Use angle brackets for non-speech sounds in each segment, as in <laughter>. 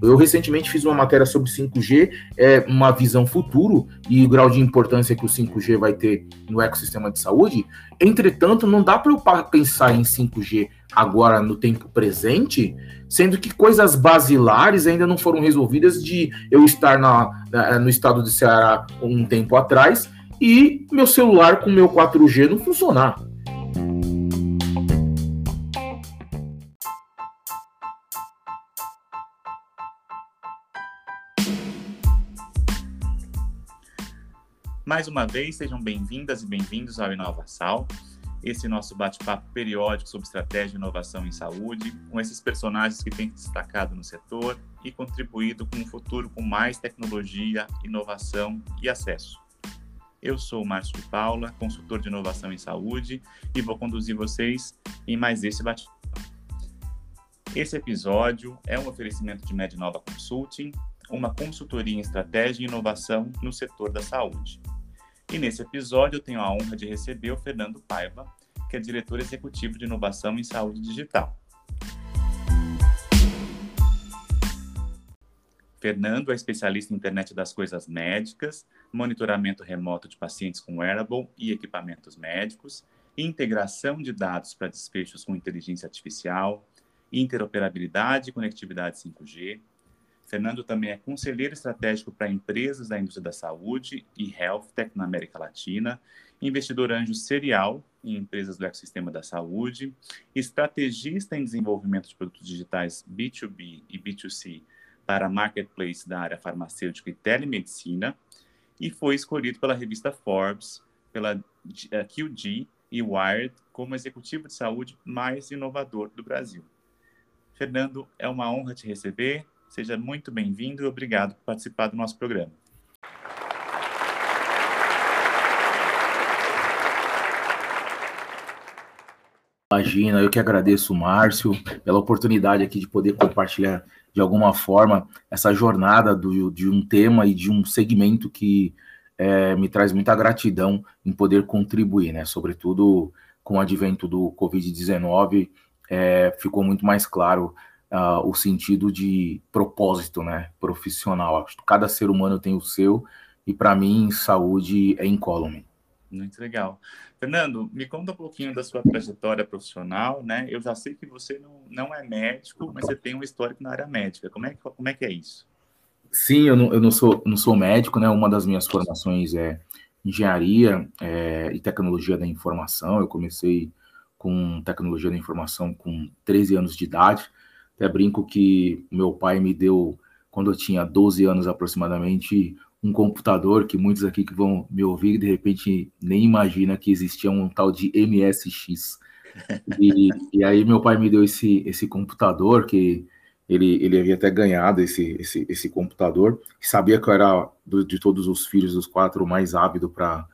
Eu recentemente fiz uma matéria sobre 5G, é uma visão futuro e o grau de importância que o 5G vai ter no ecossistema de saúde. Entretanto, não dá para eu pensar em 5G agora no tempo presente, sendo que coisas basilares ainda não foram resolvidas de eu estar na, na, no estado de Ceará um tempo atrás e meu celular com meu 4G não funcionar. Mais uma vez, sejam bem-vindas e bem-vindos ao Inovação esse nosso bate-papo periódico sobre estratégia e inovação em saúde, com esses personagens que têm destacado no setor e contribuído com um futuro com mais tecnologia, inovação e acesso. Eu sou o Márcio de Paula, consultor de inovação em saúde, e vou conduzir vocês em mais esse bate-papo. Esse episódio é um oferecimento de Mednova Consulting, uma consultoria em estratégia e inovação no setor da saúde. E nesse episódio eu tenho a honra de receber o Fernando Paiva, que é diretor executivo de inovação em saúde digital. Fernando é especialista em internet das coisas médicas, monitoramento remoto de pacientes com wearable e equipamentos médicos, integração de dados para desfechos com inteligência artificial, interoperabilidade e conectividade 5G, Fernando também é conselheiro estratégico para empresas da indústria da saúde e health tech na América Latina, investidor anjo serial em empresas do ecossistema da saúde, estrategista em desenvolvimento de produtos digitais B2B e B2C para marketplace da área farmacêutica e telemedicina, e foi escolhido pela revista Forbes, pela eh, QG e Wired como executivo de saúde mais inovador do Brasil. Fernando, é uma honra te receber. Seja muito bem-vindo e obrigado por participar do nosso programa. Imagina, eu que agradeço, Márcio, pela oportunidade aqui de poder compartilhar de alguma forma essa jornada do, de um tema e de um segmento que é, me traz muita gratidão em poder contribuir, né? Sobretudo com o advento do Covid-19, é, ficou muito mais claro uh, o sentido de propósito, né, profissional. Acho que cada ser humano tem o seu e para mim saúde é incólume. Muito legal. Fernando, me conta um pouquinho da sua trajetória profissional, né? Eu já sei que você não, não é médico, mas você tem um histórico na área médica. Como é que, como é, que é isso? Sim, eu não, eu não, sou, não sou médico, né? Uma das minhas formações é engenharia é, e tecnologia da informação. Eu comecei com tecnologia da informação com 13 anos de idade. Até brinco que meu pai me deu, quando eu tinha 12 anos aproximadamente, um computador que muitos aqui que vão me ouvir de repente nem imagina que existia um tal de MSX. E, <laughs> e aí meu pai me deu esse, esse computador que ele, ele havia até ganhado esse, esse, esse computador, sabia que eu era do, de todos os filhos dos quatro mais ávido para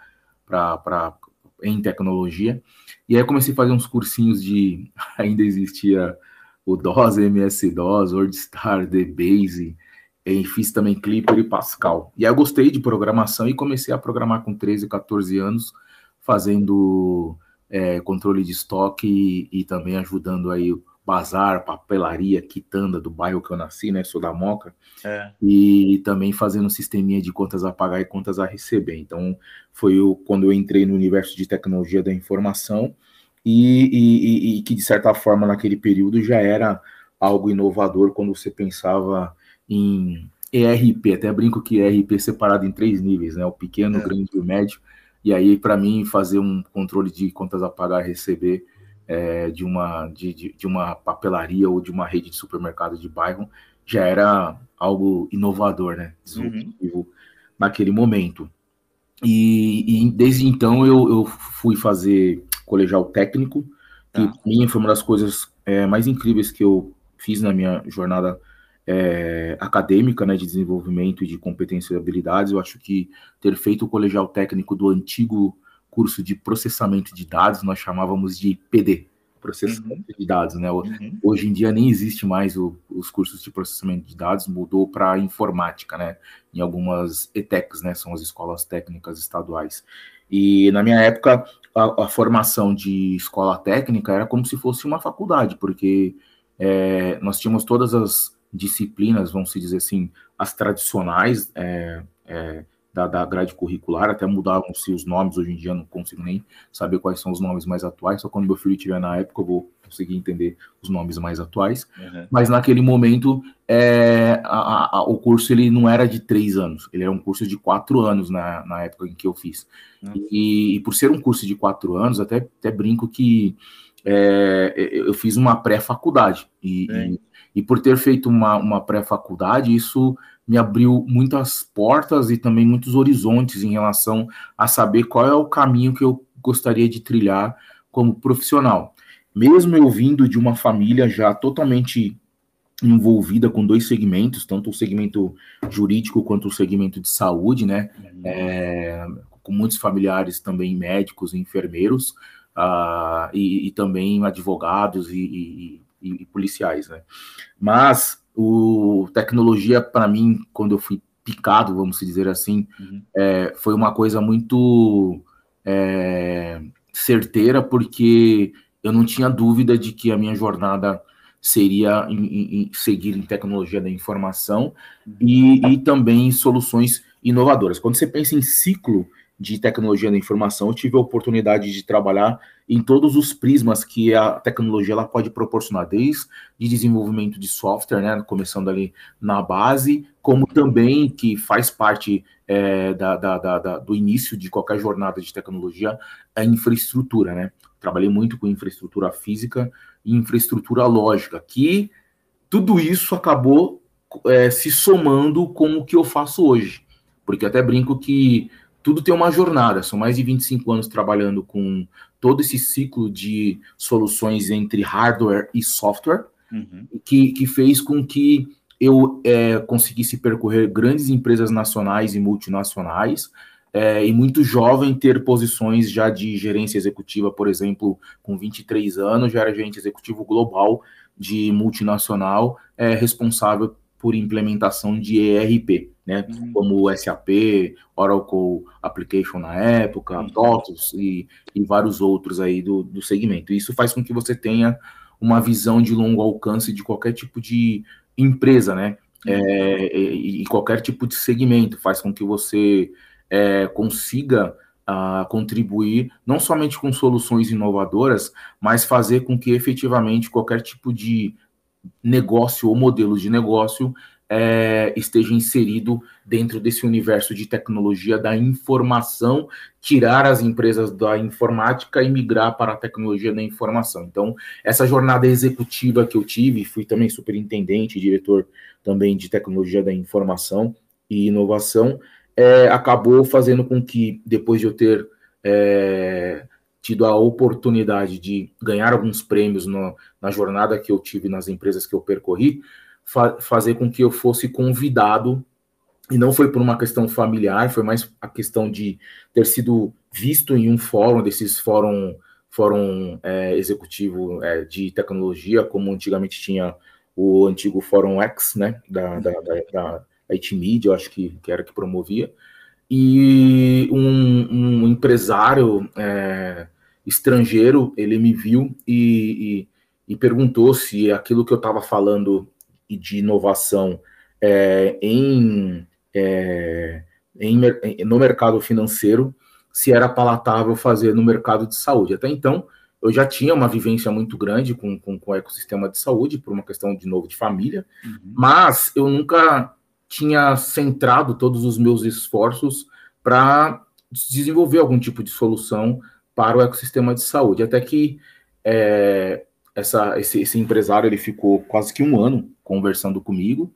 em tecnologia. E aí eu comecei a fazer uns cursinhos de <laughs> ainda existia o DOS, MS-DOS, WordStar, DBase, e fiz também Clipper e Pascal. E aí eu gostei de programação e comecei a programar com 13, 14 anos, fazendo é, controle de estoque e, e, também ajudando aí bazar, papelaria, quitanda do bairro que eu nasci, né? Sou da Moca. É. E também fazendo um sisteminha de contas a pagar e contas a receber. Então, foi o, quando eu entrei no universo de tecnologia da informação e, e, e, que, de certa forma, naquele período já era algo inovador quando você pensava em ERP. Até brinco que ERP é separado em três níveis, né? O pequeno, o é. grande e o médio. E aí, para mim, fazer um controle de contas a pagar e receber é, de, uma, de, de, de, uma papelaria ou de uma rede de supermercado de bairro já era algo inovador, né? Disruptivo uhum. naquele momento. E, e, desde então eu, eu fui fazer colegial técnico, que tá. mim foi uma das coisas é, mais incríveis que eu fiz na minha jornada é, acadêmica, né, de desenvolvimento e de competências e habilidades. Eu acho que ter feito o colegial técnico do antigo curso de processamento de dados, nós chamávamos de PD, processamento uhum. de dados, né? Uhum. Hoje em dia nem existe mais o, os cursos de processamento de dados, mudou para informática, né? Em algumas ETECs, né? São as escolas técnicas estaduais. E na minha época, a, a, formação de escola técnica era como se fosse uma faculdade, porque é, nós tínhamos todas as disciplinas, vamos dizer assim, as tradicionais é, é, da, da, grade curricular, até mudavam-se os nomes, hoje em dia não consigo nem saber quais são os nomes mais atuais, só quando meu filho estiver na época eu vou conseguir entender os nomes mais atuais. Uhum. Mas naquele momento, é, a, a, o curso ele não era de três anos, ele era um curso de quatro anos na, na época em que eu fiz. E, e, por ser um curso de quatro anos, até, até brinco que é, eu fiz uma pré-faculdade. E, e, e, por ter feito uma, uma pré-faculdade, isso me abriu muitas portas e também muitos horizontes em relação a saber qual é o caminho que eu gostaria de trilhar como profissional. Mesmo eu vindo de uma família já totalmente envolvida com dois segmentos, tanto o segmento jurídico quanto o segmento de saúde, né? Uhum. É, com muitos familiares também médicos e enfermeiros, uh, e, e, também advogados e, e, e, policiais, né? Mas o tecnologia, para mim, quando eu fui picado, vamos dizer assim, uhum. é, foi uma coisa muito é, certeira, porque eu não tinha dúvida de que a minha jornada seria em, em, seguir em tecnologia da informação uhum. e, e também soluções inovadoras. Quando você pensa em ciclo de tecnologia da informação, eu tive a oportunidade de trabalhar em todos os prismas que a tecnologia ela pode proporcionar, desde de desenvolvimento de software, né, começando ali na base, como também que faz parte é, da, da, da, do início de qualquer jornada de tecnologia, a infraestrutura, né? Trabalhei muito com infraestrutura física e infraestrutura lógica, que tudo isso acabou é, se somando com o que eu faço hoje. Porque até brinco que tudo tem uma jornada, são mais de 25 anos trabalhando com todo esse ciclo de soluções entre hardware e software, uhum. que, que fez com que eu é, conseguisse percorrer grandes empresas nacionais e multinacionais, é, e muito jovem ter posições já de gerência executiva, por exemplo, com 23 anos, já era gerente executivo global de multinacional, é, responsável por implementação de ERP né? Uhum. Como o SAP, Oracle Application na época, uhum. TOTOS e, e vários outros aí do, do segmento. Isso faz com que você tenha uma visão de longo alcance de qualquer tipo de empresa, né? Uhum. É, e, e, qualquer tipo de segmento faz com que você é, consiga uh, contribuir não somente com soluções inovadoras, mas fazer com que efetivamente qualquer tipo de negócio ou modelo de negócio é, esteja inserido dentro desse universo de tecnologia da informação, tirar as empresas da informática e migrar para a tecnologia da informação. Então, essa jornada executiva que eu tive, fui também superintendente, diretor também de tecnologia da informação e inovação, é, acabou fazendo com que, depois de eu ter é, tido a oportunidade de ganhar alguns prêmios no, na jornada que eu tive nas empresas que eu percorri, fa fazer com que eu fosse convidado, e não foi por uma questão familiar, foi mais a questão de ter sido visto em um fórum, desses fórum, fórum é, executivo é, de tecnologia, como antigamente tinha o antigo Fórum X, né, da, da, da, da IT Media, eu acho que, que era que promovia, e um, um empresário é, estrangeiro, ele me viu e, e, e perguntou se aquilo que eu estava falando e de inovação é, em, é, em, no mercado financeiro se era palatável fazer no mercado de saúde. Até então, eu já tinha uma vivência muito grande com, com, com o ecossistema de saúde, por uma questão, de novo, de família, uhum. mas eu nunca tinha centrado todos os meus esforços para desenvolver algum tipo de solução para o ecossistema de saúde. Até que é, essa, esse, esse empresário ele ficou quase que um ano conversando comigo.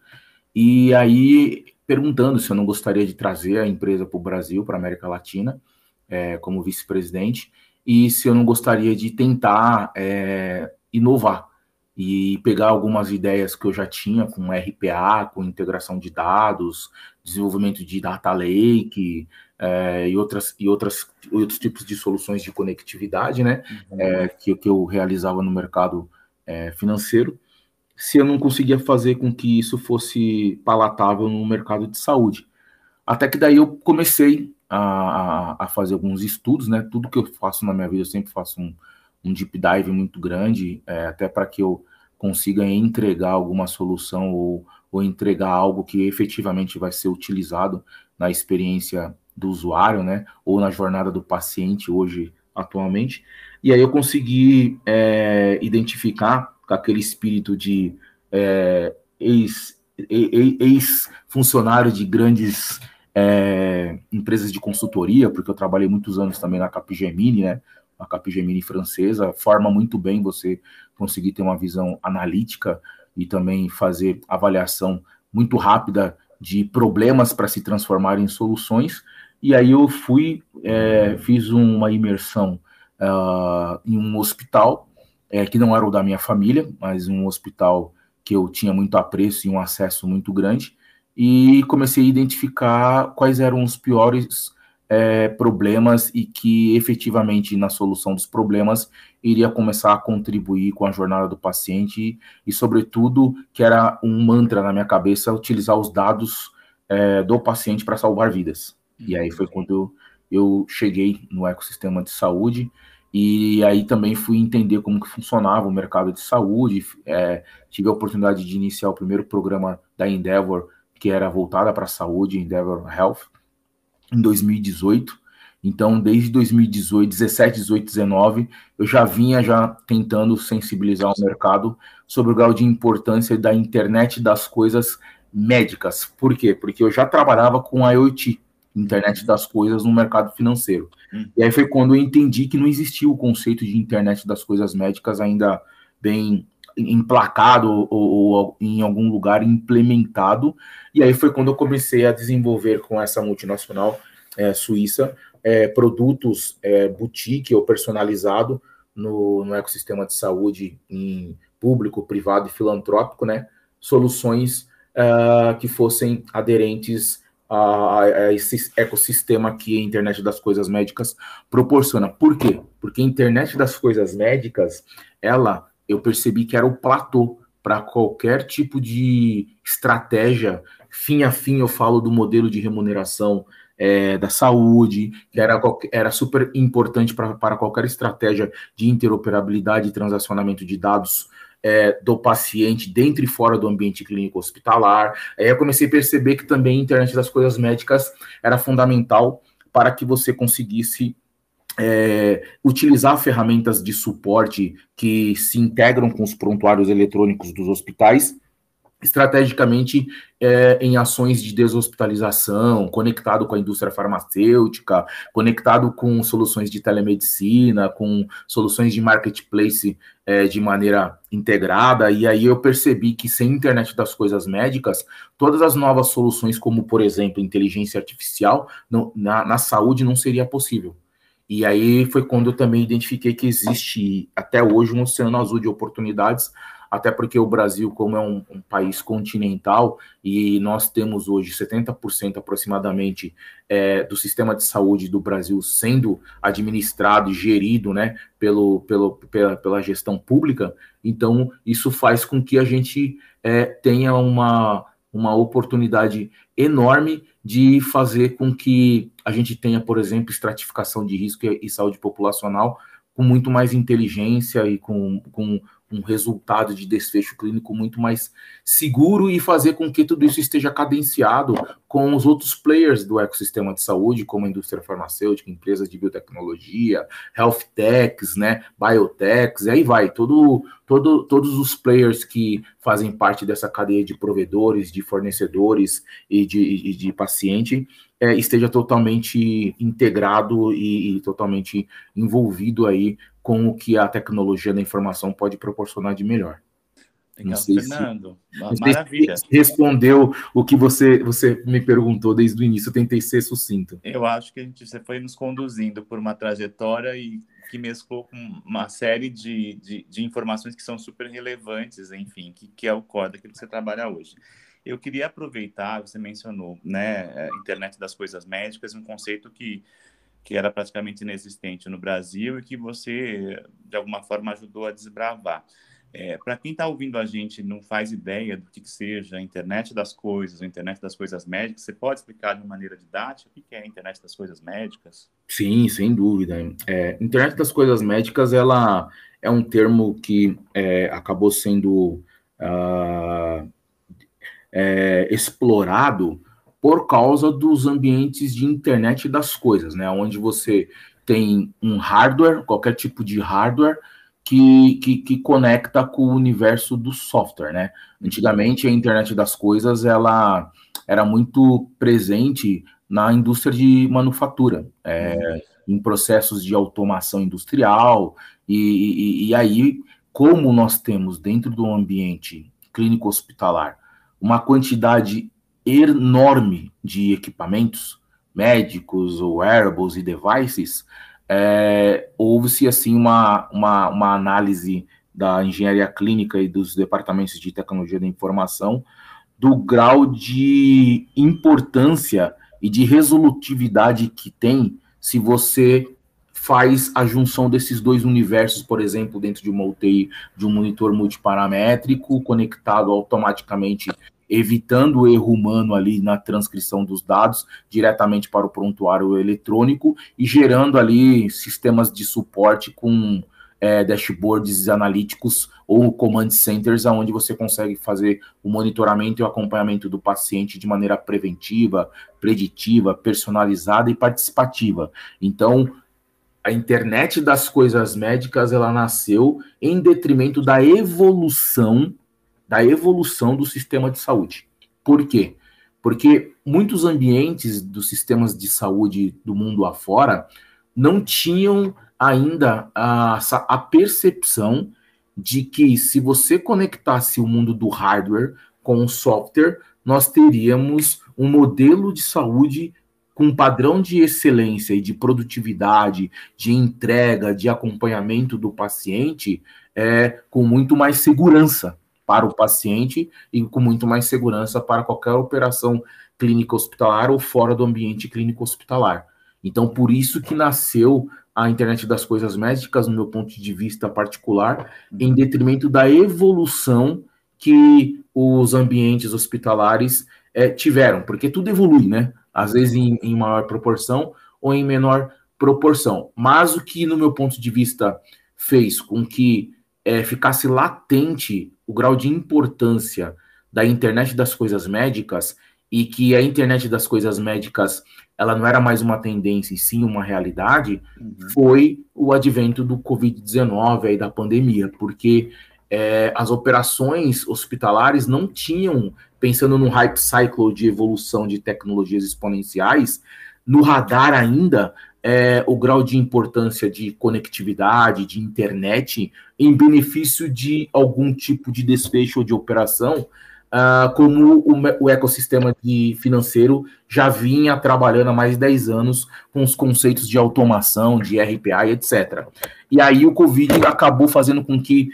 E aí perguntando se eu não gostaria de trazer a empresa para o Brasil, para a América Latina, é, como vice-presidente, e se eu não gostaria de tentar é, inovar e pegar algumas ideias que eu já tinha com RPA, com integração de dados, desenvolvimento de data lake, é, e, outras, e outras, outros tipos de soluções de conectividade, né, uhum. é, que, que eu realizava no mercado é, financeiro, se eu não conseguia fazer com que isso fosse palatável no mercado de saúde. Até que daí eu comecei a, a, fazer alguns estudos, né? Tudo que eu faço na minha vida, eu sempre faço um, um deep dive muito grande, é, até para que eu consiga entregar alguma solução ou, ou entregar algo que efetivamente vai ser utilizado na experiência do usuário, né? Ou na jornada do paciente hoje, atualmente. E aí eu consegui é, identificar com aquele espírito de é, ex-funcionário ex de grandes é, empresas de consultoria, porque eu trabalhei muitos anos também na Capgemini, né? A Capgemini francesa forma muito bem você conseguir ter uma visão analítica e também fazer avaliação muito rápida de problemas para se transformar em soluções. E aí eu fui, é, fiz uma imersão uh, em um hospital, é, que não era o da minha família, mas um hospital que eu tinha muito apreço e um acesso muito grande, e comecei a identificar quais eram os piores é, problemas e que efetivamente na solução dos problemas iria começar a contribuir com a jornada do paciente e, sobretudo, que era um mantra na minha cabeça utilizar os dados é, do paciente para salvar vidas. E aí foi quando eu cheguei no ecossistema de saúde e aí também fui entender como que funcionava o mercado de saúde. É, tive a oportunidade de iniciar o primeiro programa da Endeavor, que era voltada para a saúde, Endeavor Health, em 2018. Então, desde 2018, 17, 18, 19, eu já vinha já tentando sensibilizar o mercado sobre o grau de importância da internet das coisas médicas. Por quê? Porque eu já trabalhava com IoT, internet das coisas, no mercado financeiro. Hum. E aí foi quando eu entendi que não existia o conceito de internet das coisas médicas ainda bem emplacado ou, ou, em algum lugar implementado. E aí foi quando eu comecei a desenvolver com essa multinacional é, suíça é, produtos é, boutique ou personalizado no, no ecossistema de saúde em público, privado e filantrópico, né? Soluções uh, que fossem aderentes a, a, esse ecossistema que a internet das coisas médicas proporciona. Por quê? Porque a internet das coisas médicas, ela eu percebi que era o platô para qualquer tipo de estratégia. Fim a fim, eu falo do modelo de remuneração é, da saúde, que era, era super importante para qualquer estratégia de interoperabilidade e transacionamento de dados é, do paciente dentro e fora do ambiente clínico hospitalar. Aí eu comecei a perceber que também a internet das coisas médicas era fundamental para que você conseguisse é, utilizar ferramentas de suporte que se integram com os prontuários eletrônicos dos hospitais, estrategicamente é, em ações de deshospitalização, conectado com a indústria farmacêutica, conectado com soluções de telemedicina, com soluções de marketplace é, de maneira integrada. E aí eu percebi que sem internet das coisas médicas, todas as novas soluções, como por exemplo inteligência artificial, não, na, na saúde não seria possível. E aí foi quando eu também identifiquei que existe até hoje um oceano azul de oportunidades, até porque o Brasil, como é um, um país continental, e nós temos hoje 70% aproximadamente é, do sistema de saúde do Brasil sendo administrado e gerido né, pelo, pelo, pela, pela gestão pública, então isso faz com que a gente é, tenha uma, uma oportunidade enorme de fazer com que a gente tenha, por exemplo, estratificação de risco e saúde populacional com muito mais inteligência e com, com um resultado de desfecho clínico muito mais seguro e fazer com que tudo isso esteja cadenciado com os outros players do ecossistema de saúde, como a indústria farmacêutica, empresas de biotecnologia, health techs, né, biotechs, e aí vai, todo, todo, todos os players que fazem parte dessa cadeia de provedores, de fornecedores e de, e de paciente, é, esteja totalmente integrado e, e totalmente envolvido aí com o que a tecnologia da informação pode proporcionar de melhor. Legal, Fernando. Se, maravilha. Se respondeu o que você, você me perguntou desde o início. Eu tentei ser sucinto. Eu acho que a gente, você foi nos conduzindo por uma trajetória e que mesclou com uma série de, de, de informações que são super relevantes, enfim, que, que é o core daquilo que você trabalha hoje. Eu queria aproveitar, você mencionou, né, é, internet das coisas médicas, um conceito que que era praticamente inexistente no Brasil e que você, de alguma forma, ajudou a desbravar. É, Para quem está ouvindo a gente não faz ideia do que, que seja a internet das coisas, a internet das coisas médicas, você pode explicar de maneira didática o que, é a internet das coisas médicas? Sim, sem dúvida. É, internet das coisas médicas ela é um termo que é, acabou sendo uh, explorado por causa dos ambientes de internet das coisas, né? Onde você tem um hardware, qualquer tipo de hardware, que, que, que, conecta com o universo do software, né? Antigamente a internet das coisas ela era muito presente na indústria de manufatura, é, em processos de automação industrial e, e, e aí como nós temos dentro do ambiente clínico hospitalar uma quantidade enorme de equipamentos médicos, wearables e devices, é, houve-se assim uma, uma, uma análise da engenharia clínica e dos departamentos de tecnologia da informação do grau de importância e de resolutividade que tem se você faz a junção desses dois universos, por exemplo, dentro de uma UTI, de um monitor multiparamétrico conectado automaticamente evitando o erro humano ali na transcrição dos dados diretamente para o prontuário eletrônico e gerando ali sistemas de suporte com é, dashboards analíticos ou command centers, onde você consegue fazer o monitoramento e o acompanhamento do paciente de maneira preventiva, preditiva, personalizada e participativa. Então, a internet das coisas médicas ela nasceu em detrimento da evolução da evolução do sistema de saúde. Por quê? Porque muitos ambientes dos sistemas de saúde do mundo afora não tinham ainda a, a percepção de que se você conectasse o mundo do hardware com o software, nós teríamos um modelo de saúde com padrão de excelência e de produtividade, de entrega, de acompanhamento do paciente, é, com muito mais segurança para o paciente e com muito mais segurança para qualquer operação clínica hospitalar ou fora do ambiente clínico hospitalar. Então, por isso que nasceu a internet das coisas médicas, no meu ponto de vista particular, em detrimento da evolução que os ambientes hospitalares é, tiveram, porque tudo evolui, né? Às vezes em, em maior proporção ou em menor proporção. Mas o que, no meu ponto de vista, fez com que é, ficasse latente o grau de importância da internet das coisas médicas e que a internet das coisas médicas ela não era mais uma tendência e sim uma realidade, uhum. foi o advento do Covid-19 e da pandemia, porque é, as operações hospitalares não tinham, pensando no hype cycle de evolução de tecnologias exponenciais, no radar ainda é, o grau de importância de conectividade, de internet, em benefício de algum tipo de desfecho ou de operação, uh, como o, o, ecossistema de financeiro já vinha trabalhando há mais de 10 anos com os conceitos de automação, de RPA e etc. E aí o Covid acabou fazendo com que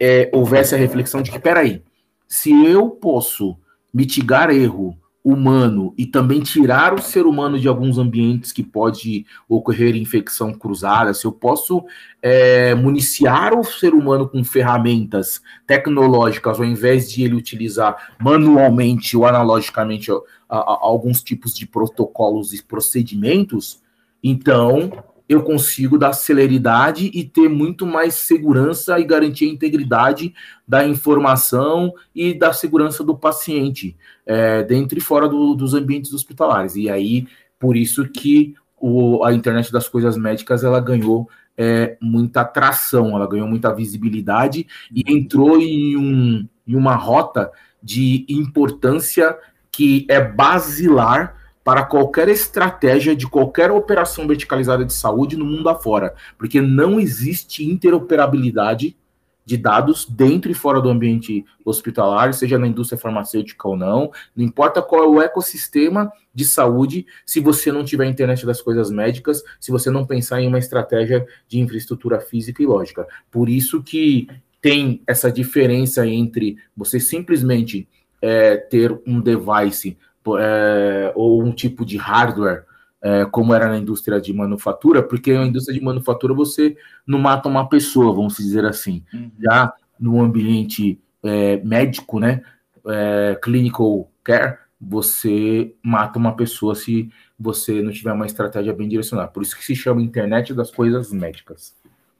é, houvesse a reflexão de que, peraí, se eu posso mitigar erro humano e também tirar o ser humano de alguns ambientes que pode ocorrer infecção cruzada, se eu posso é, municiar o ser humano com ferramentas tecnológicas, ao invés de ele utilizar manualmente ou analogicamente a, a, a alguns tipos de protocolos e procedimentos, então eu consigo dar celeridade e ter muito mais segurança e garantir a integridade da informação e da segurança do paciente, é, dentro e fora do, dos ambientes hospitalares. E aí, por isso que o, a internet das coisas médicas ela ganhou é, muita atração, ela ganhou muita visibilidade e entrou em, um, em uma rota de importância que é basilar para qualquer estratégia de qualquer operação verticalizada de saúde no mundo afora, porque não existe interoperabilidade de dados dentro e fora do ambiente hospitalar, seja na indústria farmacêutica ou não, não importa qual é o ecossistema de saúde, se você não tiver internet das coisas médicas, se você não pensar em uma estratégia de infraestrutura física e lógica. Por isso que tem essa diferença entre você simplesmente é, ter um device é, ou um tipo de hardware, é, como era na indústria de manufatura, porque na indústria de manufatura você não mata uma pessoa, vamos dizer assim. Uhum. Já no ambiente é, médico, né, é, clinical care, você mata uma pessoa se você não tiver uma estratégia bem direcionada. Por isso que se chama internet das coisas médicas.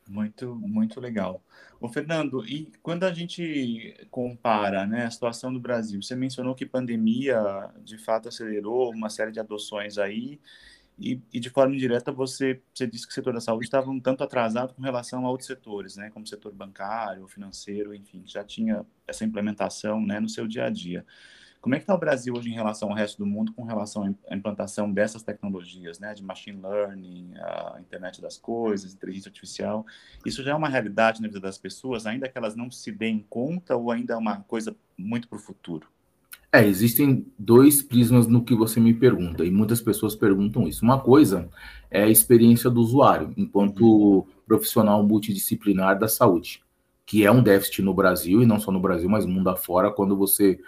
Muito, muito legal. Ô, Fernando, e quando a gente compara né, a situação do Brasil, você mencionou que pandemia de fato acelerou uma série de adoções aí, e, e, de forma indireta você, você disse que o setor da saúde estava um tanto atrasado com relação a outros setores, né, como o setor bancário, financeiro, enfim, já tinha essa implementação né, no seu dia a dia. Como é que está o Brasil hoje em relação ao resto do mundo com relação à implantação dessas tecnologias, né, de machine learning, a internet das coisas, inteligência artificial? Isso já é uma realidade na vida das pessoas, ainda que elas não se deem conta ou ainda é uma coisa muito para o futuro? É, existem dois prismas no que você me pergunta, e muitas pessoas perguntam isso. Uma coisa é a experiência do usuário, enquanto uhum. profissional multidisciplinar da saúde, que é um déficit no Brasil, e não só no Brasil, mas mundo afora, quando você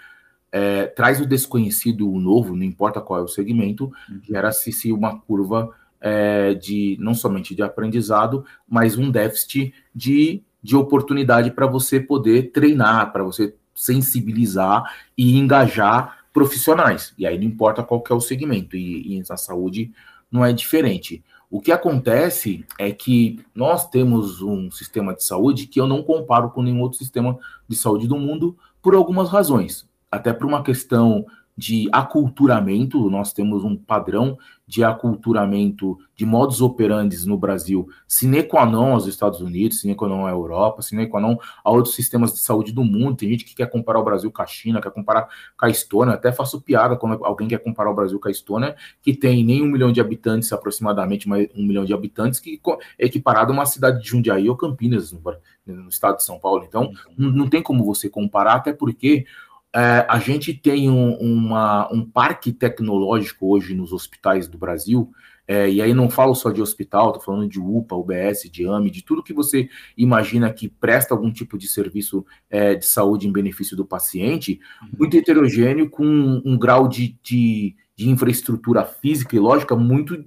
é, traz o desconhecido, o novo, não importa qual é o segmento, uhum. gera-se uma curva é, de não somente de aprendizado, mas um déficit de, de oportunidade para você poder treinar, para você sensibilizar e engajar profissionais. E aí não importa qual é o segmento, e, e na saúde não é diferente. O que acontece é que nós temos um sistema de saúde que eu não comparo com nenhum outro sistema de saúde do mundo por algumas razões até por uma questão de aculturamento, nós temos um padrão de aculturamento de modus operandi no Brasil, sine qua non aos Estados Unidos, sine qua non à Europa, sine qua non a outros sistemas de saúde do mundo. Tem gente que quer comparar o Brasil com a China, quer comparar com a Estônia, até faço piada quando alguém quer comparar o Brasil com a Estônia, que tem nem um milhão de habitantes, aproximadamente um milhão de habitantes, que é equiparado a uma cidade de Jundiaí ou Campinas, no, no estado de São Paulo. Então, não, não tem como você comparar, até porque é, a gente tem um, uma, um parque tecnológico hoje nos hospitais do Brasil, é, e aí não falo só de hospital, estou falando de UPA, UBS, de AME, de tudo que você imagina que presta algum tipo de serviço é, de saúde em benefício do paciente, uhum. muito heterogêneo, com um, um grau de, de, de infraestrutura física e lógica muito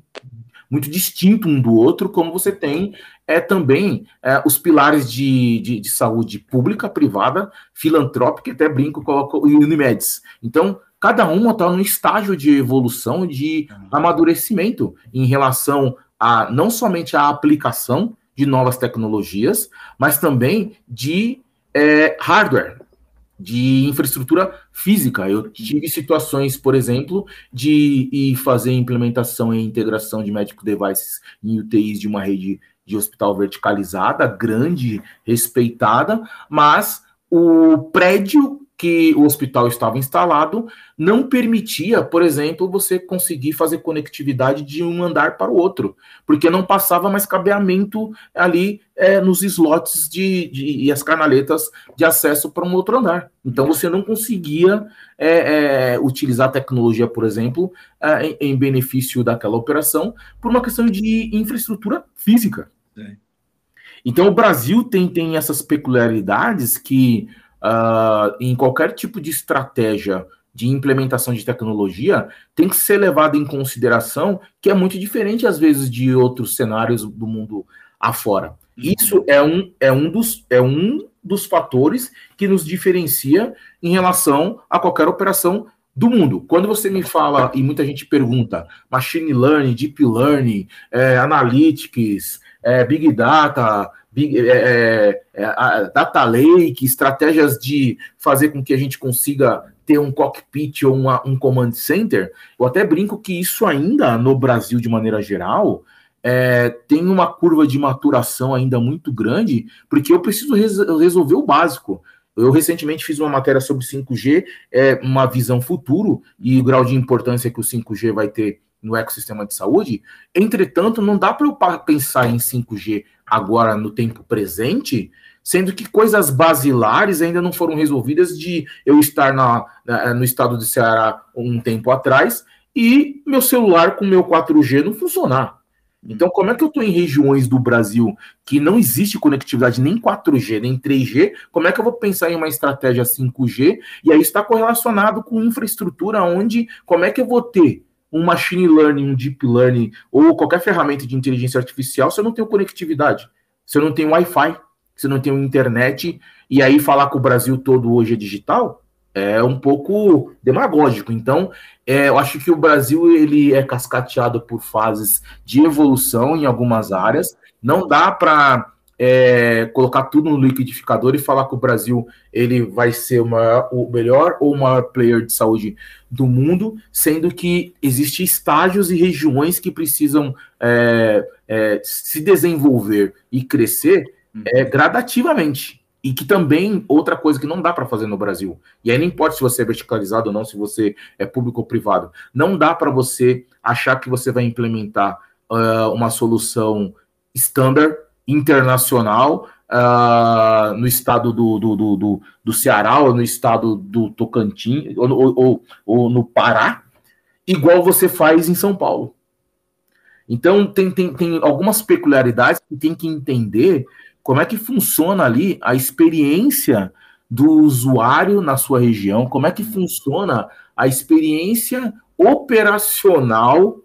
muito distinto um do outro, como você tem é também é, os pilares de, de, de, saúde pública, privada, filantrópica, até brinco, coloco e Unimedes. Então, cada uma está num estágio de evolução, de amadurecimento em relação a não somente a aplicação de novas tecnologias, mas também de é, hardware, de infraestrutura física. Eu tive situações, por exemplo, de ir fazer implementação e integração de medical devices em UTIs de uma rede de hospital verticalizada, grande, respeitada, mas o prédio que o hospital estava instalado não permitia, por exemplo, você conseguir fazer conectividade de um andar para o outro, porque não passava mais cabeamento ali é, nos slots de, de, e as canaletas de acesso para um outro andar. Então você não conseguia é, é, utilizar a tecnologia, por exemplo, é, em, em, benefício daquela operação, por uma questão de infraestrutura física. Então o Brasil tem, tem essas peculiaridades que uh, em qualquer tipo de estratégia de implementação de tecnologia tem que ser levado em consideração que é muito diferente, às vezes, de outros cenários do mundo afora. Uhum. Isso é um, é, um dos, é um dos fatores que nos diferencia em relação a qualquer operação do mundo. Quando você me fala, e muita gente pergunta, machine learning, deep learning, é, analytics, é, big data, é, é, é data lake, estratégias de fazer com que a gente consiga ter um cockpit ou uma, um command center, eu até brinco que isso ainda no Brasil, de maneira geral, é, tem uma curva de maturação ainda muito grande, porque eu preciso res resolver o básico. Eu recentemente fiz uma matéria sobre 5G, é, uma visão futuro e o grau de importância que o 5G vai ter no ecossistema de saúde. Entretanto, não dá para eu pensar em 5G agora no tempo presente, sendo que coisas basilares ainda não foram resolvidas de eu estar na, na, no estado de Ceará um tempo atrás e meu celular com meu 4G não funcionar. Então, como é que eu estou em regiões do Brasil que não existe conectividade nem 4G, nem 3G? Como é que eu vou pensar em uma estratégia 5G? E aí está correlacionado com infraestrutura onde, como é que eu vou ter um machine learning, um deep learning ou qualquer ferramenta de inteligência artificial se eu não tenho conectividade, se eu não tenho Wi-Fi. você não tem internet, e aí falar que o Brasil todo hoje é digital é um pouco demagógico. Então, é, eu acho que o Brasil ele é cascateado por fases de evolução em algumas áreas. Não dá para é, colocar tudo no liquidificador e falar que o Brasil ele vai ser o, maior, o melhor ou o maior player de saúde do mundo, sendo que existem estágios e regiões que precisam é, é, se desenvolver e crescer é, gradativamente. E que também, outra coisa que não dá para fazer no Brasil, e aí não importa se você é verticalizado ou não, se você é público ou privado, não dá para você achar que você vai implementar uh, uma solução standard, internacional, uh, no estado do, do, do, do, do Ceará, ou no estado do Tocantins, ou, ou, ou, ou no Pará, igual você faz em São Paulo. Então, tem, tem, tem algumas peculiaridades que tem que entender como é que funciona ali a experiência do usuário na sua região, como é que funciona a experiência operacional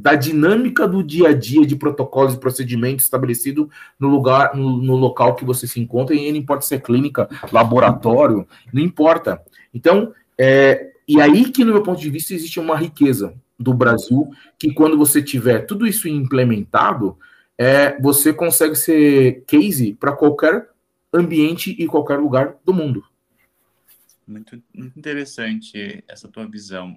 da dinâmica do dia a dia de protocolos e procedimentos estabelecido no lugar, no, no, local que você se encontra, e não importa se é clínica, laboratório, não importa. Então, é, e aí que, no meu ponto de vista, existe uma riqueza do Brasil, que quando você tiver tudo isso implementado, é, você consegue ser case para qualquer ambiente e qualquer lugar do mundo. Muito, muito interessante essa tua visão.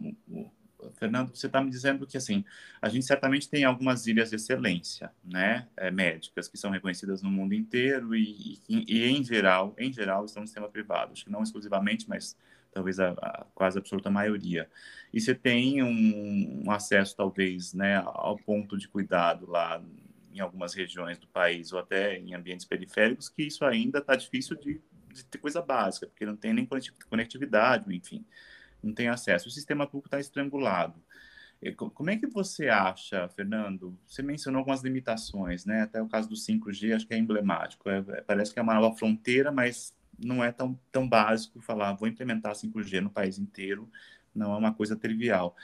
Fernando, você está me dizendo que assim a gente certamente tem algumas ilhas de excelência, né, é, médicas que são reconhecidas no mundo inteiro e, e, e, em geral, em geral estão no sistema privado. Acho que não exclusivamente, mas talvez a, a quase absoluta maioria. E você tem um, um acesso talvez, né, ao ponto de cuidado lá em algumas regiões do país ou até em ambientes periféricos que isso ainda está difícil de, de, ter coisa básica, porque não tem nem conectividade, enfim, não tem acesso. O sistema público está estrangulado. Como é que você acha, Fernando? Você mencionou algumas limitações, né? Até o caso do 5G, acho que é emblemático. É, é, parece que é uma nova fronteira, mas não é tão, tão básico falar, vou implementar 5G no país inteiro, não é uma coisa trivial.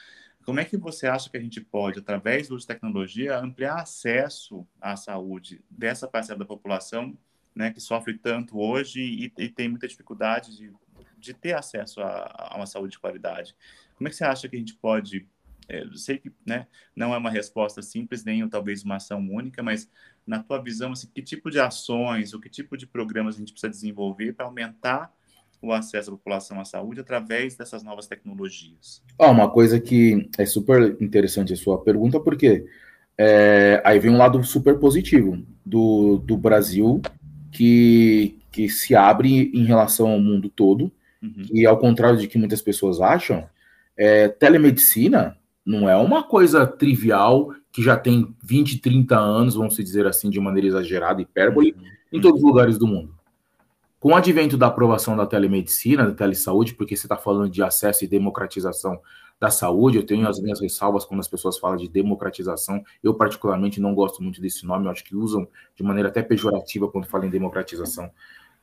Como é que você acha que a gente pode, através do uso de tecnologia, ampliar acesso à saúde dessa parcela da população né, que sofre tanto hoje e, e tem muita dificuldade de, de ter acesso a, a, uma saúde de qualidade? Como é que você acha que a gente pode é, eu sei que né, não é uma resposta simples, nem talvez uma ação única, mas na tua visão, assim, que tipo de ações ou que tipo de programas a gente precisa desenvolver para aumentar o acesso da população à saúde através dessas novas tecnologias? Ah, uma coisa que é super interessante a sua pergunta, porque é, aí vem um lado super positivo do, do Brasil que, que se abre em relação ao mundo todo, uhum. e ao contrário de que muitas pessoas acham, é, telemedicina não é uma coisa trivial que já tem 20, 30 anos, vamos dizer assim, de maneira exagerada, hipérbole, uhum. em todos os lugares do mundo. Com o advento da aprovação da telemedicina, da telesaúde, porque você está falando de acesso e democratização da saúde, eu tenho as minhas ressalvas quando as pessoas falam de democratização. Eu, particularmente, não gosto muito desse nome, eu acho que usam de maneira até pejorativa quando falam em democratização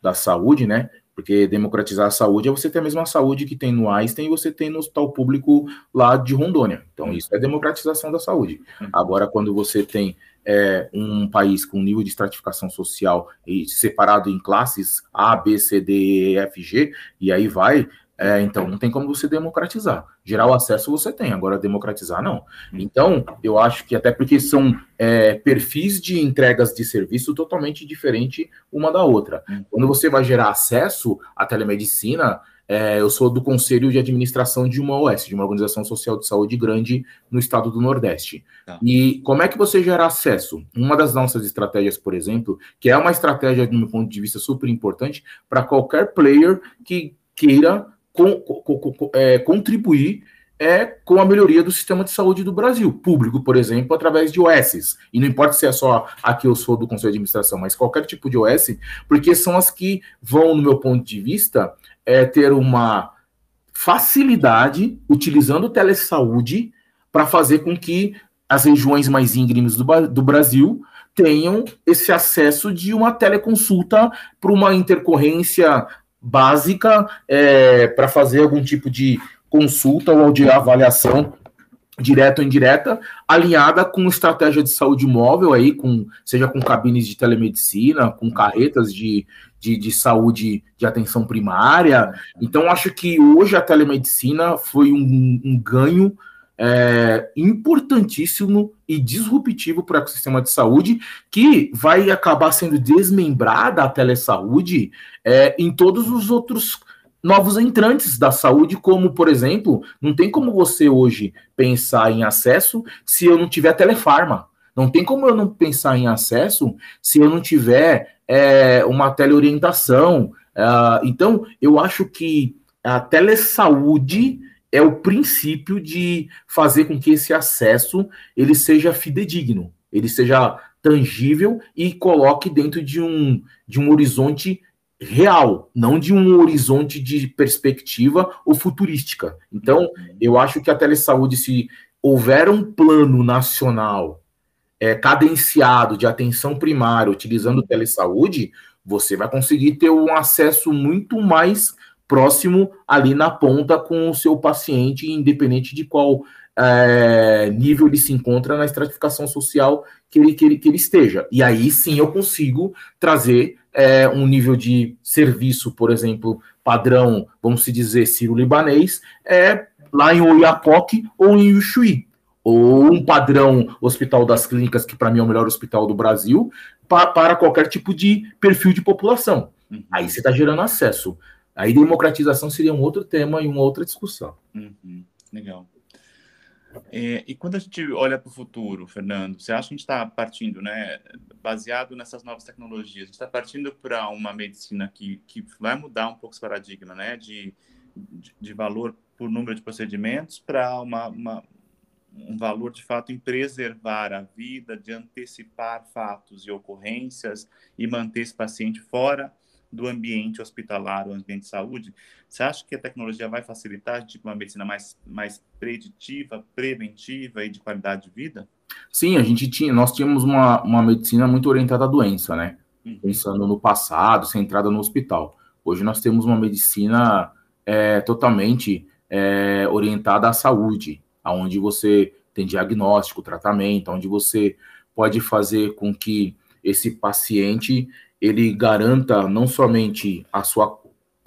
da saúde, né? Porque democratizar a saúde é você ter a mesma saúde que tem no Einstein e você tem no hospital público lá de Rondônia. Então, isso é democratização da saúde. Uhum. Agora, quando você tem é, um país com nível de estratificação social e separado em classes A, B, C, D, E, F, G, e aí vai, é, então não tem como você democratizar. Gerar o acesso você tem, agora democratizar não. Então, eu acho que até porque são é, perfis de entregas de serviço totalmente diferentes uma da outra. Hum. Quando você vai gerar acesso à telemedicina, é, eu sou do conselho de administração de uma OS, de uma organização social de saúde grande no estado do Nordeste. Tá. E como é que você gera acesso? Uma das nossas estratégias, por exemplo, que é uma estratégia, do meu ponto de vista, super importante para qualquer player que queira com, com, com, é, contribuir é com a melhoria do sistema de saúde do Brasil, público, por exemplo, através de OSs. E não importa se é só a que eu sou do Conselho de Administração, mas qualquer tipo de OS, porque são as que vão, no meu ponto de vista, é, ter uma facilidade utilizando telesaúde para fazer com que as regiões mais íngremes do, do Brasil tenham esse acesso de uma teleconsulta para uma intercorrência básica é, para fazer algum tipo de consulta ou de avaliação direta ou indireta, alinhada com estratégia de saúde móvel aí, com seja com cabines de telemedicina, com carretas de, de, de saúde de atenção primária. Então, acho que hoje a telemedicina foi um, um ganho é, importantíssimo e disruptivo para o ecossistema de saúde, que vai acabar sendo desmembrada a telesaúde é, em todos os outros novos entrantes da saúde, como, por exemplo, não tem como você hoje pensar em acesso se eu não tiver telefarma. Não tem como eu não pensar em acesso se eu não tiver é, uma teleorientação. Uh, então, eu acho que a telesaúde é o princípio de fazer com que esse acesso ele seja fidedigno, ele seja tangível e coloque dentro de um, de um horizonte real, não de um horizonte de perspectiva ou futurística. Então, eu acho que a telesaúde, se houver um plano nacional é, cadenciado de atenção primária utilizando telesaúde, você vai conseguir ter um acesso muito mais próximo ali na ponta com o seu paciente, independente de qual é, nível ele se encontra na estratificação social que ele, que, ele, que ele esteja. E aí sim eu consigo trazer é, um nível de serviço, por exemplo, padrão, vamos se dizer, Ciro-Libanês, é lá em Oiapoque ou em Ushuí. Ou um padrão Hospital das Clínicas, que para mim é o melhor hospital do Brasil, pa, para qualquer tipo de perfil de população. Uhum. Aí você está gerando acesso. Aí democratização seria um outro tema e uma outra discussão. Uhum. Legal. É, e quando a gente olha para o futuro, Fernando, você acha que a gente está partindo, né, baseado nessas novas tecnologias, a gente está partindo para uma medicina que, que vai mudar um pouco esse paradigma, né, de, de, de valor por número de procedimentos para uma, uma, um valor de fato em preservar a vida, de antecipar fatos e ocorrências e manter esse paciente fora do ambiente hospitalar, o ambiente de saúde, você acha que a tecnologia vai facilitar tipo, uma medicina mais, mais preditiva, preventiva e de qualidade de vida? Sim, a gente tinha, nós tínhamos uma, uma medicina muito orientada à doença, né? Uhum. Pensando no passado, centrada no hospital. Hoje nós temos uma medicina é, totalmente é, orientada à saúde, onde você tem diagnóstico, tratamento, onde você pode fazer com que esse paciente ele garanta não somente a sua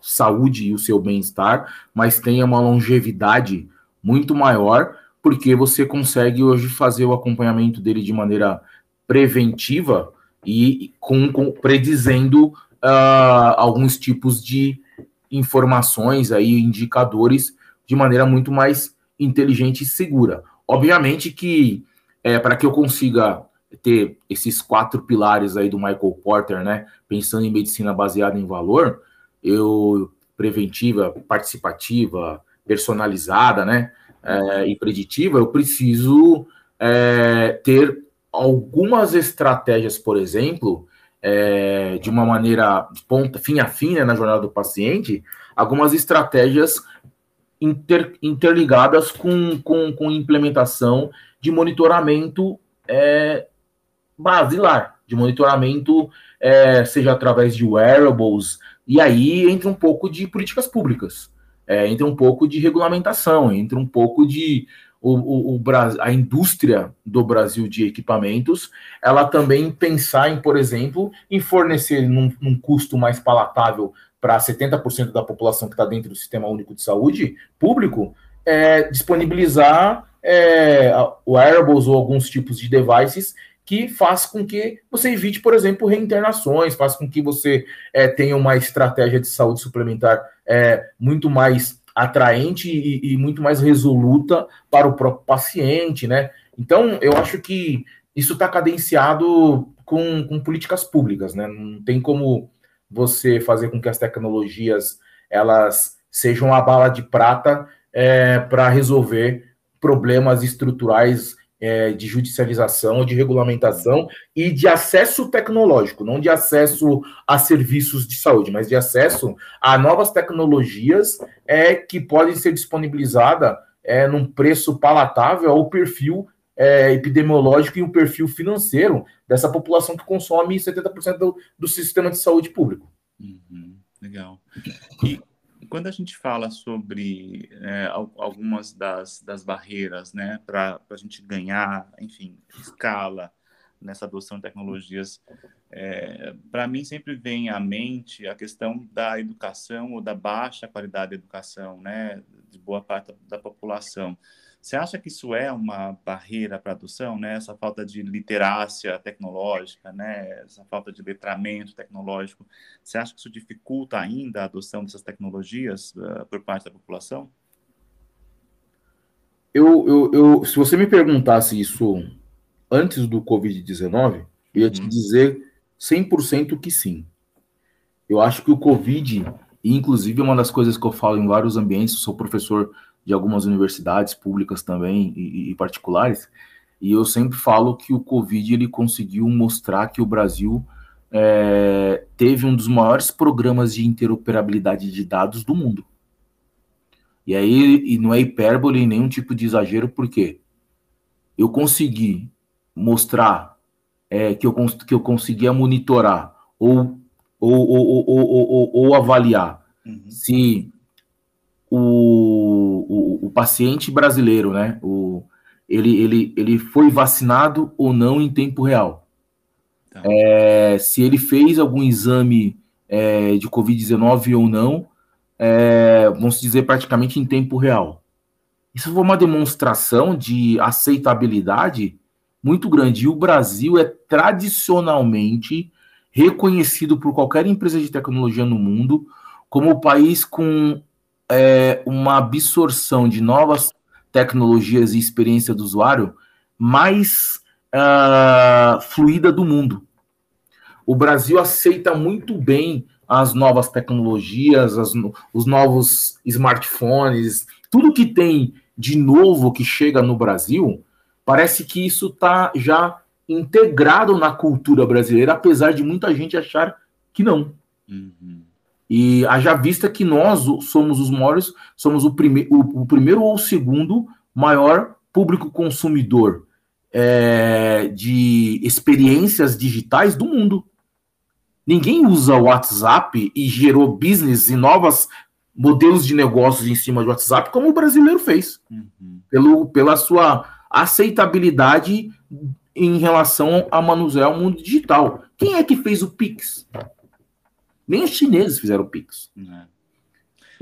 saúde e o seu bem-estar, mas tenha uma longevidade muito maior, porque você consegue hoje fazer o acompanhamento dele de maneira preventiva e com, com predizendo uh, alguns tipos de informações aí, indicadores de maneira muito mais inteligente e segura. Obviamente que é, para que eu consiga ter esses quatro pilares aí do Michael Porter, né? Pensando em medicina baseada em valor, eu preventiva, participativa, personalizada, né? É, e preditiva, eu preciso é, ter algumas estratégias, por exemplo, é, de uma maneira de ponta, fim a fim, né, na jornada do paciente, algumas estratégias inter, interligadas com, com, com implementação de monitoramento é, basilar de monitoramento, é, seja através de wearables, e aí entra um pouco de políticas públicas, é, entra um pouco de regulamentação, entra um pouco de o, o, o, a indústria do Brasil de equipamentos, ela também pensar em, por exemplo, em fornecer num, num custo mais palatável para 70% da população que está dentro do Sistema Único de Saúde público, é, disponibilizar é, wearables ou alguns tipos de devices que faz com que você evite, por exemplo, reinternações, faz com que você é, tenha uma estratégia de saúde suplementar é, muito mais atraente e, e, muito mais resoluta para o próprio paciente, né? Então, eu acho que isso está cadenciado com, com políticas públicas, né? Não tem como você fazer com que as tecnologias elas sejam a bala de prata é, para resolver problemas estruturais é, de judicialização, de regulamentação e de acesso tecnológico, não de acesso a serviços de saúde, mas de acesso a novas tecnologias é, que podem ser disponibilizadas é, num preço palatável ao perfil é, epidemiológico e o perfil financeiro dessa população que consome 70% do, do sistema de saúde público. Uhum, legal. E quando a gente fala sobre é, algumas das, das barreiras, né, para a gente ganhar, enfim, escala nessa adoção de tecnologias, é, para mim sempre vem à mente a questão da educação ou da baixa qualidade da educação, né, de boa parte da, população. Você acha que isso é uma barreira para a adoção, né? Essa falta de literácia tecnológica, né? Essa falta de letramento tecnológico. Você acha que isso dificulta ainda a adoção dessas tecnologias uh, por parte da população? Eu, eu, eu, se você me perguntasse isso antes do Covid-19, eu ia te uhum. dizer 100% que sim. Eu acho que o Covid, e inclusive uma das coisas que eu falo em vários ambientes, sou professor de algumas universidades públicas também e, e, particulares, e eu sempre falo que o Covid ele conseguiu mostrar que o Brasil é, teve um dos maiores programas de interoperabilidade de dados do mundo. E aí, e não é hipérbole nenhum tipo de exagero, porque eu consegui mostrar é, que, eu, que eu conseguia monitorar ou, ou, ou, ou, ou avaliar uhum. se o, o, o, paciente brasileiro, né? O, ele, ele, ele foi vacinado ou não em tempo real. Tá. É, se ele fez algum exame é, de Covid-19 ou não, é, vamos dizer, praticamente em tempo real. Isso foi uma demonstração de aceitabilidade muito grande. E o Brasil é tradicionalmente reconhecido por qualquer empresa de tecnologia no mundo como o país com é, uma absorção de novas tecnologias e experiência do usuário mais uh, fluida do mundo. O Brasil aceita muito bem as novas tecnologias, as, os novos smartphones, tudo que tem de novo que chega no Brasil, parece que isso está já integrado na cultura brasileira, apesar de muita gente achar que não. Uhum. E haja vista que nós somos os maiores, somos o, prime o, o primeiro ou o segundo maior público consumidor é, de experiências digitais do mundo. Ninguém usa o WhatsApp e gerou business e novos modelos de negócios em cima do WhatsApp como o brasileiro fez, uhum. pelo, pela sua aceitabilidade em relação a manusear o mundo digital. Quem é que fez o Pix? Nem os chineses fizeram Pix. É.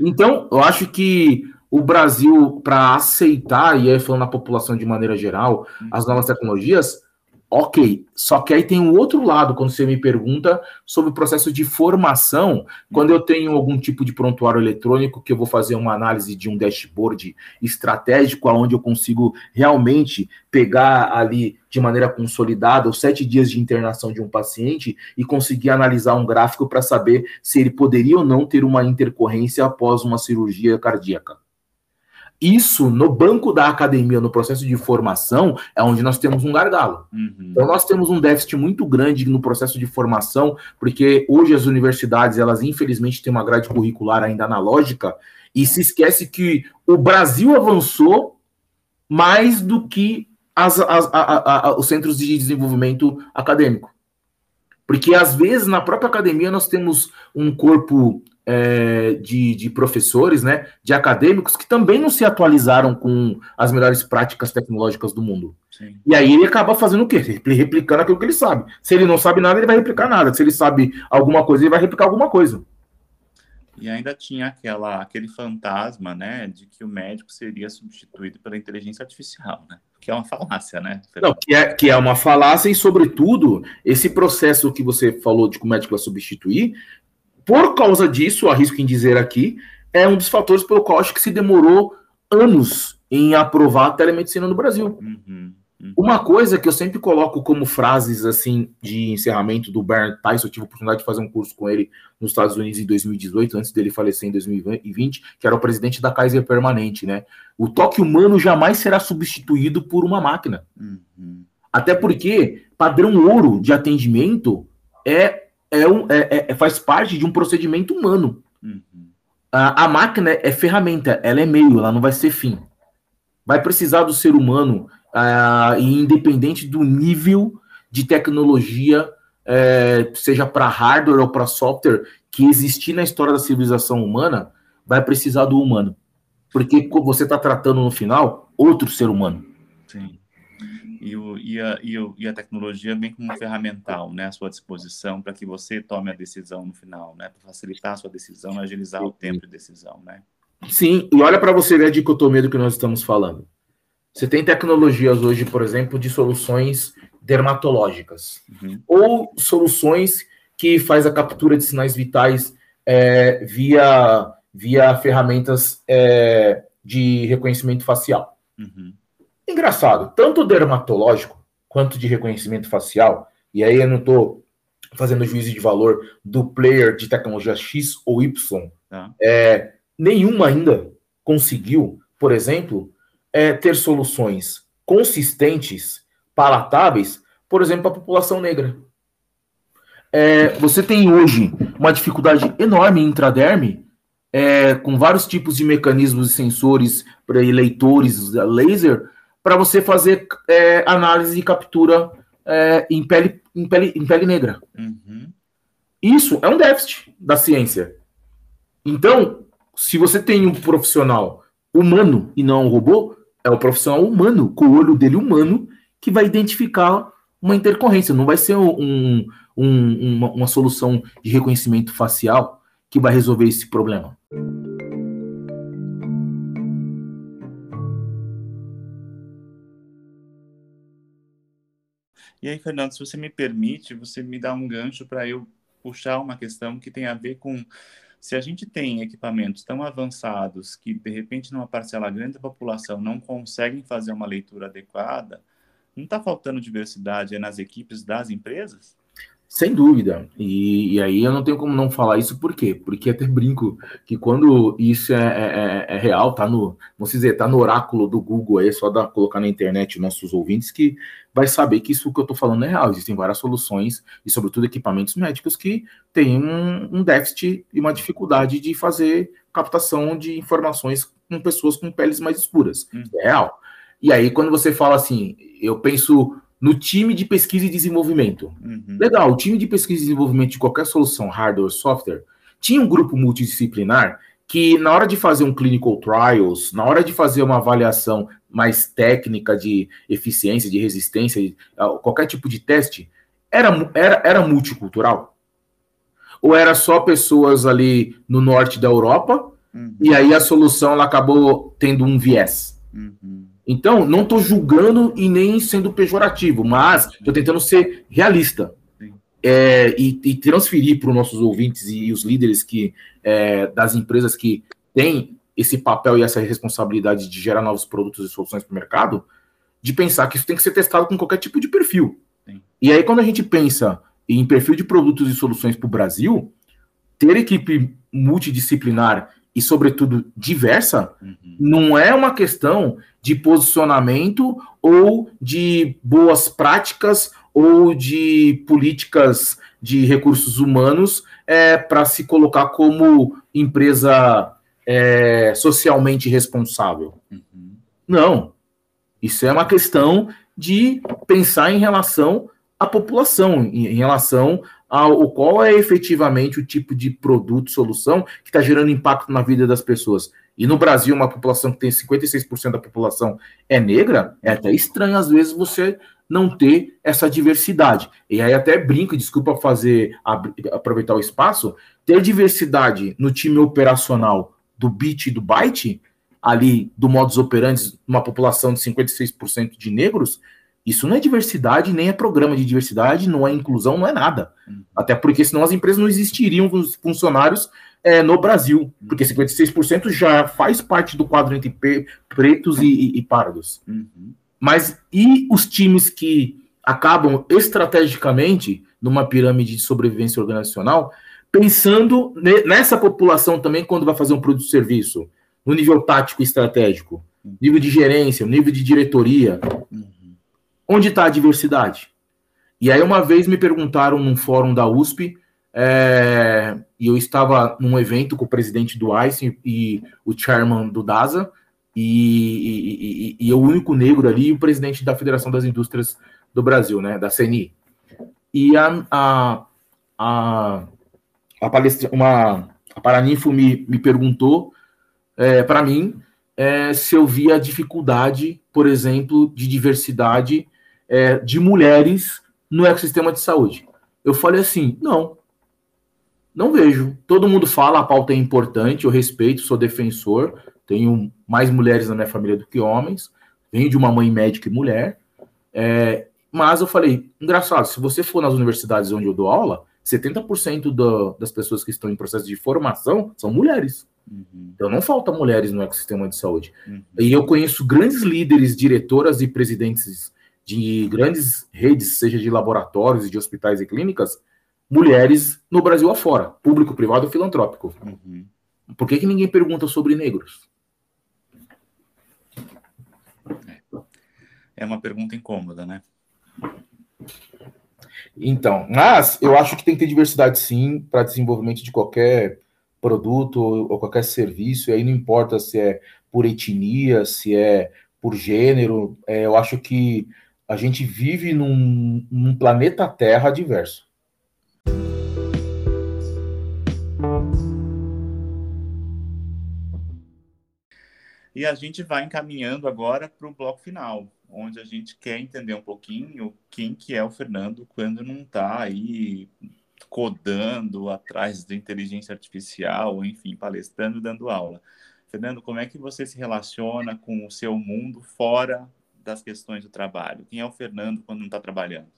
Então, eu acho que o Brasil, para aceitar, e aí falando na população de maneira geral, as novas tecnologias, Ok, só que aí tem um outro lado quando você me pergunta sobre o processo de formação. Quando eu tenho algum tipo de prontuário eletrônico, que eu vou fazer uma análise de um dashboard estratégico, onde eu consigo realmente pegar ali de maneira consolidada os sete dias de internação de um paciente e conseguir analisar um gráfico para saber se ele poderia ou não ter uma intercorrência após uma cirurgia cardíaca. Isso, no banco da academia, no processo de formação, é onde nós temos um gargalo. Uhum. Então, nós temos um déficit muito grande no processo de formação, porque hoje as universidades, elas infelizmente têm uma grade curricular ainda analógica, e se esquece que o Brasil avançou mais do que as, as, a, a, os centros de desenvolvimento acadêmico. Porque, às vezes, na própria academia, nós temos um corpo é, de, de, professores, né, de acadêmicos que também não se atualizaram com as melhores práticas tecnológicas do mundo. Sim. E aí ele acaba fazendo o quê? Replicando aquilo que ele sabe. Se ele não sabe nada, ele vai replicar nada. Se ele sabe alguma coisa, ele vai replicar alguma coisa. E ainda tinha aquela, aquele fantasma, né, de que o médico seria substituído pela inteligência artificial, né? Que é uma falácia, né? Não, que é, que é uma falácia e, sobretudo, esse processo que você falou de que o médico vai substituir por causa disso, arrisco em dizer aqui, é um dos fatores pelo qual acho que se demorou anos em aprovar a telemedicina no Brasil. Uhum, uhum. Uma coisa que eu sempre coloco como frases assim de encerramento do Bernd Tyson, eu tive a oportunidade de fazer um curso com ele nos Estados Unidos em 2018, antes dele falecer em 2020, que era o presidente da Kaiser Permanente, né? O toque humano jamais será substituído por uma máquina. Uhum. Até porque padrão ouro de atendimento é é um, é, é, é, faz parte de um procedimento humano. Uhum. A, a, máquina é ferramenta, ela é meio, ela não vai ser fim. Vai precisar do ser humano, uh, independente do nível de tecnologia, é, seja para hardware ou para software, que existir na história da civilização humana, vai precisar do humano. Porque você está tratando no final outro ser humano. Sim. E, o, e, a, e, o, e a tecnologia vem como ferramental né, à sua disposição para que você tome a decisão no final, né, para facilitar a sua decisão, agilizar o tempo de decisão. Né? Sim, e olha para você ver a dicotomia do que nós estamos falando. Você tem tecnologias hoje, por exemplo, de soluções dermatológicas, uhum. ou soluções que faz a captura de sinais vitais é, via, via ferramentas é, de reconhecimento facial. Uhum. Engraçado, tanto dermatológico quanto de reconhecimento facial, e aí eu não estou fazendo juízo de valor do player de tecnologia X ou Y, ah. é, nenhuma ainda conseguiu, por exemplo, é, ter soluções consistentes, palatáveis, por exemplo, para a população negra. É, você tem hoje uma dificuldade enorme em intraderme, é, com vários tipos de mecanismos e sensores para leitores laser, para você fazer é, análise e captura é, em, pele, em, pele, em pele negra. Uhum. Isso é um déficit da ciência. Então, se você tem um profissional humano e não um robô, é o profissional humano, com o olho dele humano, que vai identificar uma intercorrência. Não vai ser um, um, uma, uma solução de reconhecimento facial que vai resolver esse problema. E aí, Fernando, se você me permite, você me dá um gancho para eu puxar uma questão que tem a ver com se a gente tem equipamentos tão avançados que, de repente, numa parcela grande da população não conseguem fazer uma leitura adequada, não está faltando diversidade nas equipes das empresas? Sem dúvida. E, e, aí eu não tenho como não falar isso, por quê? Porque até brinco que quando isso é, é, é, é real, tá no, vamos dizer, tá no oráculo do Google aí, é só dar, colocar na internet nossos ouvintes que vai saber que isso que eu estou falando é real. Existem várias soluções e, sobretudo, equipamentos médicos que têm um, um déficit e uma dificuldade de fazer captação de informações com pessoas com peles mais escuras. Hum. É real. E aí, quando você fala assim, eu penso no time de pesquisa e desenvolvimento. Uhum. Legal, o time de pesquisa e desenvolvimento de qualquer solução, hardware ou software, tinha um grupo multidisciplinar que, na hora de fazer um clinical trials, na hora de fazer uma avaliação mais técnica de eficiência, de resistência, qualquer tipo de teste, era, era, era multicultural? Ou era só pessoas ali no norte da Europa, uhum. e aí a solução ela acabou tendo um viés? Uhum. Então, não estou julgando e nem sendo pejorativo, mas estou tentando ser realista. É, e, e, transferir para os nossos ouvintes e, os líderes que é, das empresas que têm esse papel e essa responsabilidade de gerar novos produtos e soluções para o mercado, de pensar que isso tem que ser testado com qualquer tipo de perfil. Sim. E aí, quando a gente pensa em perfil de produtos e soluções para o Brasil, ter equipe multidisciplinar e, sobretudo, diversa, uhum. não é uma questão de posicionamento ou de boas práticas ou de políticas de recursos humanos é, para se colocar como empresa é, socialmente responsável. Uhum. Não. Isso é uma questão de pensar em relação à população, em, em relação ao qual é efetivamente o tipo de produto, solução que está gerando impacto na vida das pessoas. E no Brasil, uma população que tem 56% da população é negra, é até estranho às vezes você não ter essa diversidade. E aí até brinco, desculpa fazer aproveitar o espaço, ter diversidade no time operacional do bit e do byte, ali do modus operandi, uma população de 56% de negros, isso não é diversidade, nem é programa de diversidade, não é inclusão, não é nada. Uhum. Até porque senão as empresas não existiriam os funcionários é, no Brasil, porque 56% já faz parte do quadro entre pretos e, e, e pardos. Uhum. Mas e os times que acabam estrategicamente numa pirâmide de sobrevivência organizacional, pensando nessa população também quando vai fazer um produto de serviço, no nível tático e estratégico, nível de gerência, nível de diretoria. Uhum Onde está a diversidade? E aí, uma vez me perguntaram num fórum da USP, é, e eu estava num evento com o presidente do ICE e, o chairman do DASA, e, e, e, eu, o único negro ali, e o presidente da Federação das Indústrias do Brasil, né, da CNI. E a, a, a, a palestra, uma, a Paraninfo me, me perguntou é, para mim, é, se eu via dificuldade, por exemplo, de diversidade é, de mulheres no ecossistema de saúde. Eu falei assim: não, não vejo. Todo mundo fala, a pauta é importante, eu respeito, sou defensor, tenho mais mulheres na minha família do que homens, venho de uma mãe médica e mulher. É, mas eu falei, engraçado, se você for nas universidades onde eu dou aula, 70% do, das pessoas que estão em processo de formação são mulheres. Uhum. Então não falta mulheres no ecossistema de saúde. Uhum. E eu conheço grandes líderes, diretoras e presidentes de grandes redes, seja de laboratórios, de hospitais e clínicas, mulheres no Brasil afora, público, privado e filantrópico. Uhum. Por que, que ninguém pergunta sobre negros? É uma pergunta incômoda, né? Então, mas eu acho que tem que ter diversidade sim para desenvolvimento de qualquer produto ou qualquer serviço, e aí não importa se é por etnia, se é por gênero, é, eu acho que a gente vive num, num planeta Terra diverso. E a gente vai encaminhando agora para o bloco final, onde a gente quer entender um pouquinho quem que é o Fernando quando não está aí codando atrás da inteligência artificial, enfim, palestrando, dando aula. Fernando, como é que você se relaciona com o seu mundo fora das questões do trabalho? Quem é o Fernando quando não está trabalhando?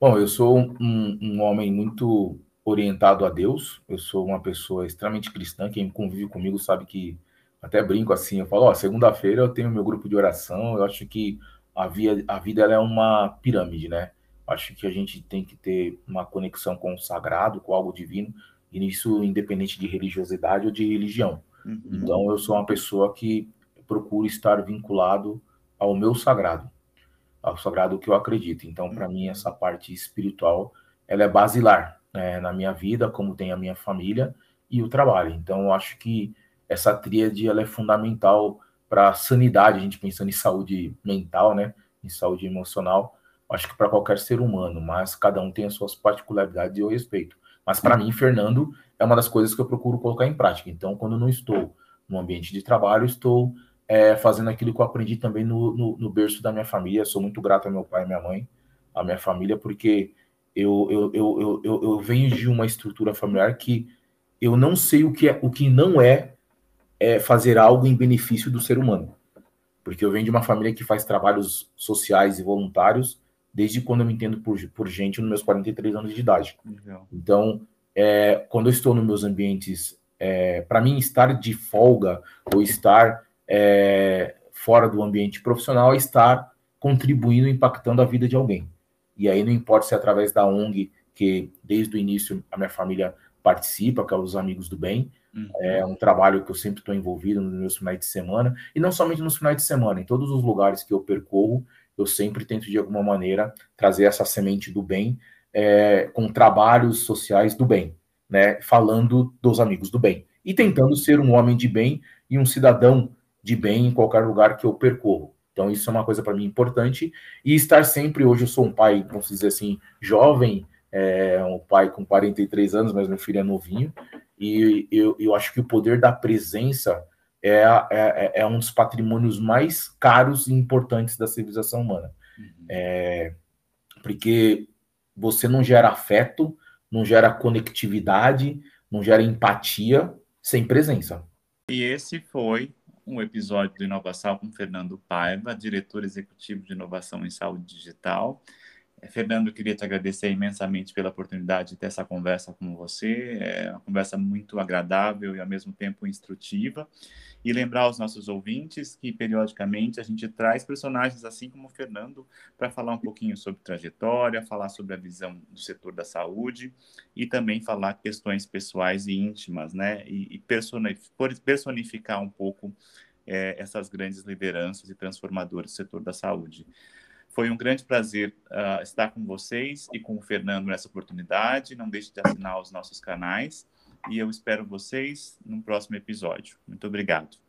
Bom, eu sou um, um, homem muito orientado a Deus. Eu sou uma pessoa extremamente cristã. Quem convive comigo sabe que até brinco assim. Eu falo, ó, segunda-feira eu tenho meu grupo de oração. Eu acho que a, via, a vida é uma pirâmide, né? Acho que a gente tem que ter uma conexão com o sagrado, com algo divino, e isso independente de religiosidade ou de religião. Uhum. Então, eu sou uma pessoa que procuro estar vinculado ao meu sagrado, ao sagrado que eu acredito. Então, para mim, essa parte espiritual, ela é basilar né, na minha vida, como tem a minha família e o trabalho. Então, eu acho que essa tríade ela é fundamental para a sanidade, a gente pensando em saúde mental, né, em saúde emocional, acho que para qualquer ser humano, mas cada um tem as suas particularidades e eu respeito. Mas para mim, Fernando, é uma das coisas que eu procuro colocar em prática. Então, quando não estou no ambiente de trabalho, estou é, fazendo aquilo que eu aprendi também no, no, no, berço da minha família. Sou muito grato ao meu pai e minha mãe, à minha família, porque eu, eu, eu, eu, eu venho de uma estrutura familiar que eu não sei o que, é, o que não é, é fazer algo em benefício do ser humano. Porque eu venho de uma família que faz trabalhos sociais e voluntários desde quando eu me entendo por, por gente nos meus 43 anos de idade. Legal. Então, é, quando eu estou nos meus ambientes, é, para mim, estar de folga ou estar é, fora do ambiente profissional é estar contribuindo, impactando a vida de alguém. E aí não importa se é através da ONG, que desde o início a minha família participa, que é os Amigos do Bem, uhum. é um trabalho que eu sempre estou envolvido nos meus finais de semana, e não somente nos finais de semana, em todos os lugares que eu percorro, eu sempre tento de alguma maneira trazer essa semente do bem é, com trabalhos sociais do bem, né? Falando dos amigos do bem e tentando ser um homem de bem e um cidadão de bem em qualquer lugar que eu percorro. Então isso é uma coisa para mim importante e estar sempre hoje eu sou um pai, vamos dizer assim, jovem, é, um pai com 43 anos, mas meu filho é novinho e eu, eu acho que o poder da presença é, é, é um dos patrimônios mais caros e importantes da civilização humana. Uhum. É, porque você não gera afeto, não gera conectividade, não gera empatia sem presença. E esse foi um episódio do Inovação com Fernando Paiva, diretor executivo de inovação em saúde digital. É, Fernando, queria te agradecer imensamente pela oportunidade de ter essa conversa com você. É uma conversa muito agradável e, ao mesmo tempo, instrutiva. E lembrar aos nossos ouvintes que, periodicamente, a gente traz personagens assim como o Fernando para falar um pouquinho sobre trajetória, falar sobre a visão do setor da saúde e também falar questões pessoais e íntimas, né? E, personificar um pouco é, essas grandes lideranças e transformadores do setor da saúde. Foi um grande prazer uh, estar com vocês e com o Fernando nessa oportunidade. Não deixe de assinar os nossos canais e eu espero vocês no próximo episódio. Muito obrigado.